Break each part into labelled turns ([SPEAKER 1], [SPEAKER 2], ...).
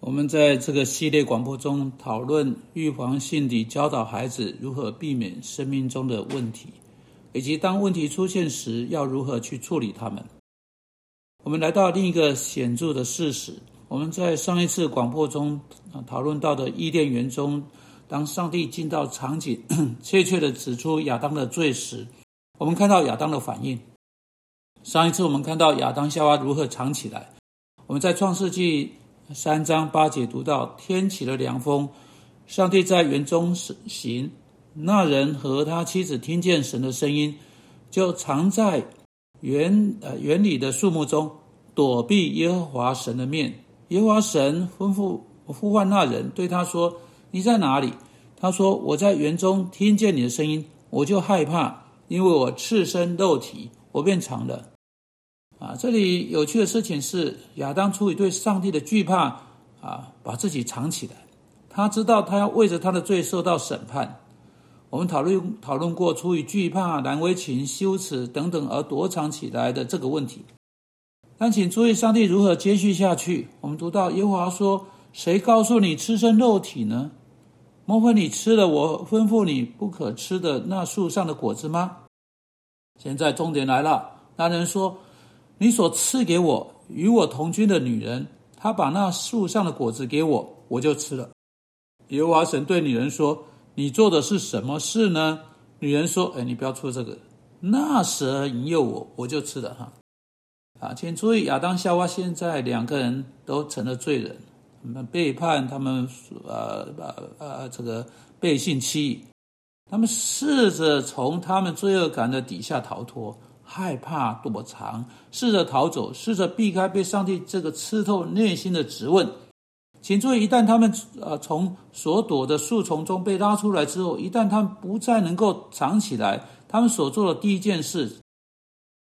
[SPEAKER 1] 我们在这个系列广播中讨论预防性地教导孩子如何避免生命中的问题，以及当问题出现时要如何去处理它们。我们来到另一个显著的事实：我们在上一次广播中讨论到的伊甸园中，当上帝进到场景，确切的指出亚当的罪时，我们看到亚当的反应。上一次我们看到亚当夏娃如何藏起来。我们在创世纪。三章八节读到天起了凉风，上帝在园中行。那人和他妻子听见神的声音，就藏在园呃园里的树木中，躲避耶和华神的面。耶和华神吩咐呼唤那人，对他说：“你在哪里？”他说：“我在园中听见你的声音，我就害怕，因为我赤身肉体，我便藏了。”啊，这里有趣的事情是，亚当出于对上帝的惧怕，啊，把自己藏起来。他知道他要为着他的罪受到审判。我们讨论讨论过，出于惧怕、难为情、羞耻等等而躲藏起来的这个问题。但请注意，上帝如何接续下去？我们读到耶和华说：“谁告诉你吃身肉体呢？莫非你吃了我吩咐你不可吃的那树上的果子吗？”现在重点来了，那人说。你所赐给我与我同居的女人，她把那树上的果子给我，我就吃了。耶和华神对女人说：“你做的是什么事呢？”女人说：“哎，你不要出这个。那蛇引诱我，我就吃了。”哈，啊，请注意，亚当夏娃现在两个人都成了罪人，他们背叛，他们呃呃呃这个背信弃义，他们试着从他们罪恶感的底下逃脱。害怕躲藏，试着逃走，试着避开被上帝这个刺透内心的质问。请注意，一旦他们呃从所躲的树丛中被拉出来之后，一旦他们不再能够藏起来，他们所做的第一件事，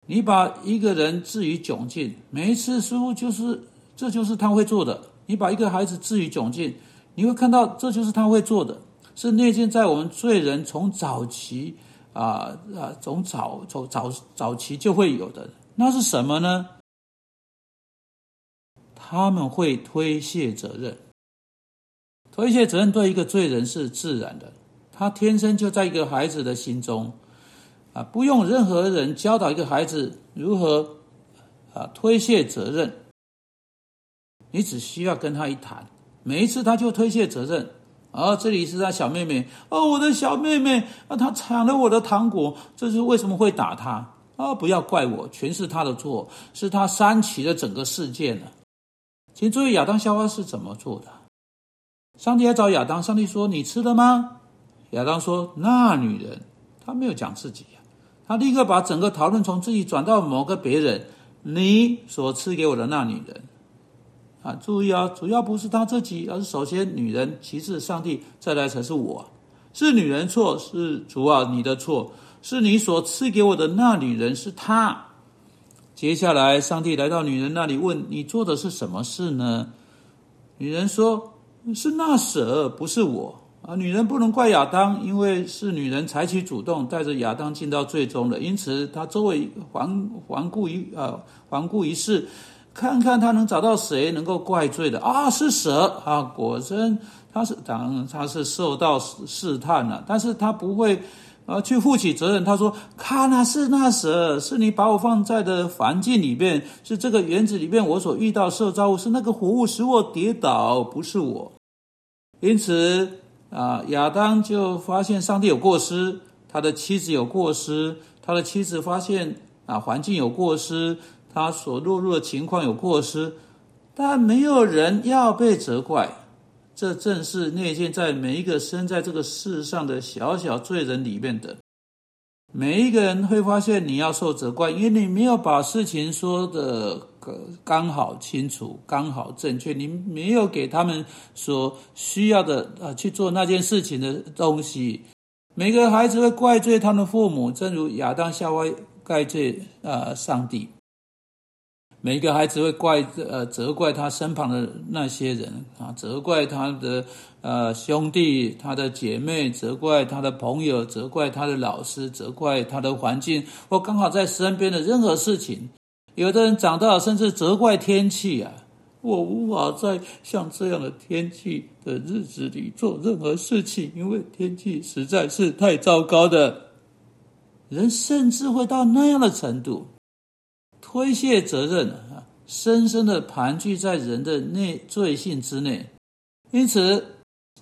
[SPEAKER 1] 你把一个人置于窘境，每一次似乎就是这就是他会做的。你把一个孩子置于窘境，你会看到这就是他会做的，是内建在我们罪人从早期。啊啊，从早从早早期就会有的，那是什么呢？他们会推卸责任，推卸责任对一个罪人是自然的，他天生就在一个孩子的心中，啊，不用任何人教导一个孩子如何啊推卸责任，你只需要跟他一谈，每一次他就推卸责任。啊，这里是他小妹妹哦，我的小妹妹啊，她抢了我的糖果，这是为什么会打她啊？不要怪我，全是她的错，是她煽起了整个事件呢。请注意，亚当夏娃是怎么做的？上帝来找亚当，上帝说：“你吃了吗？”亚当说：“那女人，他没有讲自己呀，他立刻把整个讨论从自己转到某个别人，你所赐给我的那女人。”啊，注意啊！主要不是他自己，而是首先女人，其次上帝，再来才是我。是女人错，是主啊，你的错，是你所赐给我的那女人是她。接下来，上帝来到女人那里，问你做的是什么事呢？女人说：“是那蛇，不是我。”啊，女人不能怪亚当，因为是女人采取主动，带着亚当进到最终的，因此她周围环环顾一啊，环顾一世。看看他能找到谁能够怪罪的啊？是蛇啊！果真他是当他是受到试探了，但是他不会啊去负起责任。他说：“看那是那蛇，是你把我放在的环境里面，是这个园子里面我所遇到受造物，是那个活物使我跌倒，不是我。”因此啊，亚当就发现上帝有过失，他的妻子有过失，他的妻子发现啊环境有过失。他所落入的情况有过失，但没有人要被责怪。这正是内建在每一个生在这个世上的小小罪人里面的。每一个人会发现你要受责怪，因为你没有把事情说的刚好清楚、刚好正确，你没有给他们所需要的啊去做那件事情的东西。每个孩子会怪罪他们的父母，正如亚当夏娃怪罪啊上帝。每一个孩子会怪呃责怪他身旁的那些人啊，责怪他的呃兄弟、他的姐妹，责怪他的朋友，责怪他的老师，责怪他的环境，或刚好在身边的任何事情。有的人长大了甚至责怪天气啊，我无法在像这样的天气的日子里做任何事情，因为天气实在是太糟糕的。人甚至会到那样的程度，推卸责任啊，深深的盘踞在人的内罪性之内。因此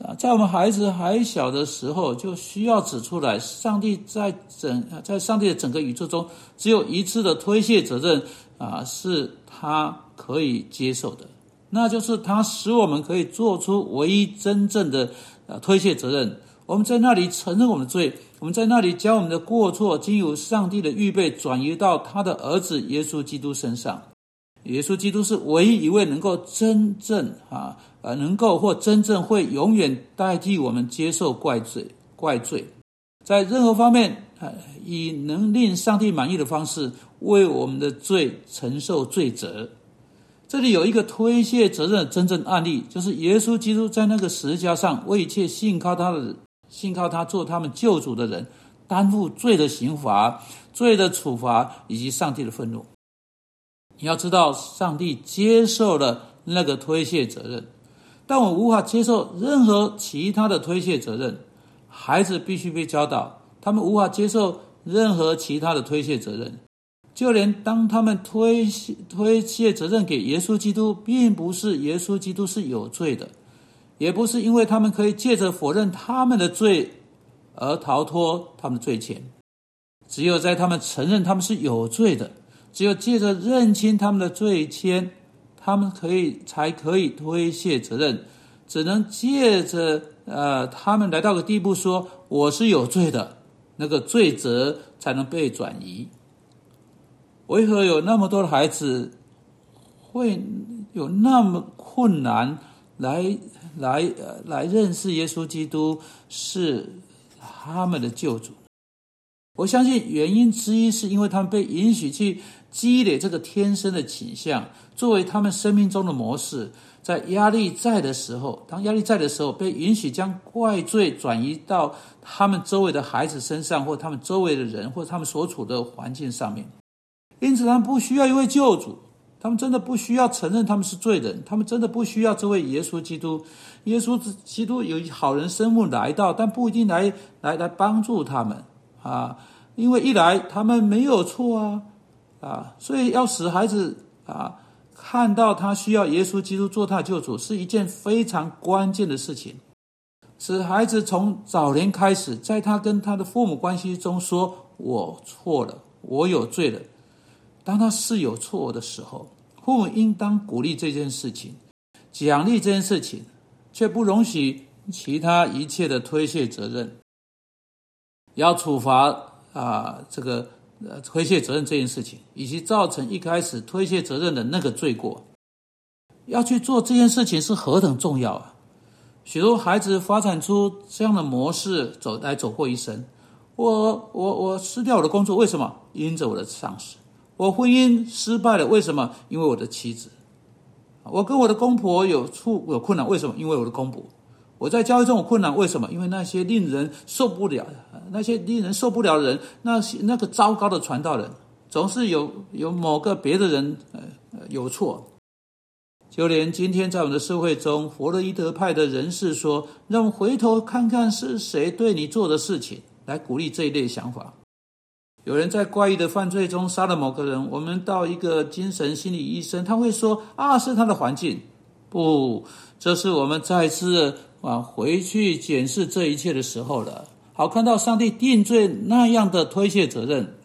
[SPEAKER 1] 啊，在我们孩子还小的时候，就需要指出来，上帝在整在上帝的整个宇宙中，只有一次的推卸责任啊，是他可以接受的。那就是他使我们可以做出唯一真正的呃推卸责任。我们在那里承认我们的罪，我们在那里将我们的过错经由上帝的预备转移到他的儿子耶稣基督身上。耶稣基督是唯一一位能够真正啊呃能够或真正会永远代替我们接受怪罪怪罪，在任何方面啊以能令上帝满意的方式为我们的罪承受罪责。这里有一个推卸责任的真正案例，就是耶稣基督在那个石架上为一切信靠他的、信靠他做他们救主的人担负罪的刑罚、罪的处罚以及上帝的愤怒。你要知道，上帝接受了那个推卸责任，但我无法接受任何其他的推卸责任。孩子必须被教导，他们无法接受任何其他的推卸责任。就连当他们推卸推卸责任给耶稣基督，并不是耶稣基督是有罪的，也不是因为他们可以借着否认他们的罪而逃脱他们的罪愆。只有在他们承认他们是有罪的，只有借着认清他们的罪愆，他们可以才可以推卸责任。只能借着呃，他们来到个地步，说我是有罪的，那个罪责才能被转移。为何有那么多的孩子会有那么困难来来呃来认识耶稣基督是他们的救主？我相信原因之一是因为他们被允许去积累这个天生的倾向，作为他们生命中的模式。在压力在的时候，当压力在的时候，被允许将怪罪转移到他们周围的孩子身上，或他们周围的人，或他们所处的环境上面。因此，他们不需要一位救主，他们真的不需要承认他们是罪人，他们真的不需要这位耶稣基督。耶稣基督有好人生物来到，但不一定来来来帮助他们啊，因为一来他们没有错啊啊，所以要使孩子啊看到他需要耶稣基督做他救主，是一件非常关键的事情。使孩子从早年开始，在他跟他的父母关系中说：“我错了，我有罪了。”当他是有错的时候，父母应当鼓励这件事情，奖励这件事情，却不容许其他一切的推卸责任。要处罚啊，这个呃推卸责任这件事情，以及造成一开始推卸责任的那个罪过，要去做这件事情是何等重要啊！许多孩子发展出这样的模式，走来走过一生。我我我失掉我的工作，为什么？因着我的上司。我婚姻失败了，为什么？因为我的妻子。我跟我的公婆有处有困难，为什么？因为我的公婆。我在教会中有困难，为什么？因为那些令人受不了，那些令人受不了的人，那些那个糟糕的传道人，总是有有某个别的人呃有错。就连今天在我们的社会中，弗洛伊德派的人士说：“让我回头看看是谁对你做的事情，来鼓励这一类想法。”有人在怪异的犯罪中杀了某个人，我们到一个精神心理医生，他会说：“啊，是他的环境。”不，这是我们再次啊回去检视这一切的时候了。好，看到上帝定罪那样的推卸责任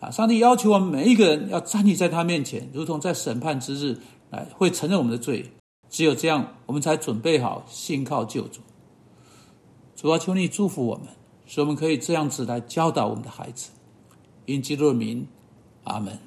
[SPEAKER 1] 啊！上帝要求我们每一个人要站立在他面前，如同在审判之日，来会承认我们的罪。只有这样，我们才准备好信靠救主。主啊，求你祝福我们，使我们可以这样子来教导我们的孩子。因基督的名，阿门。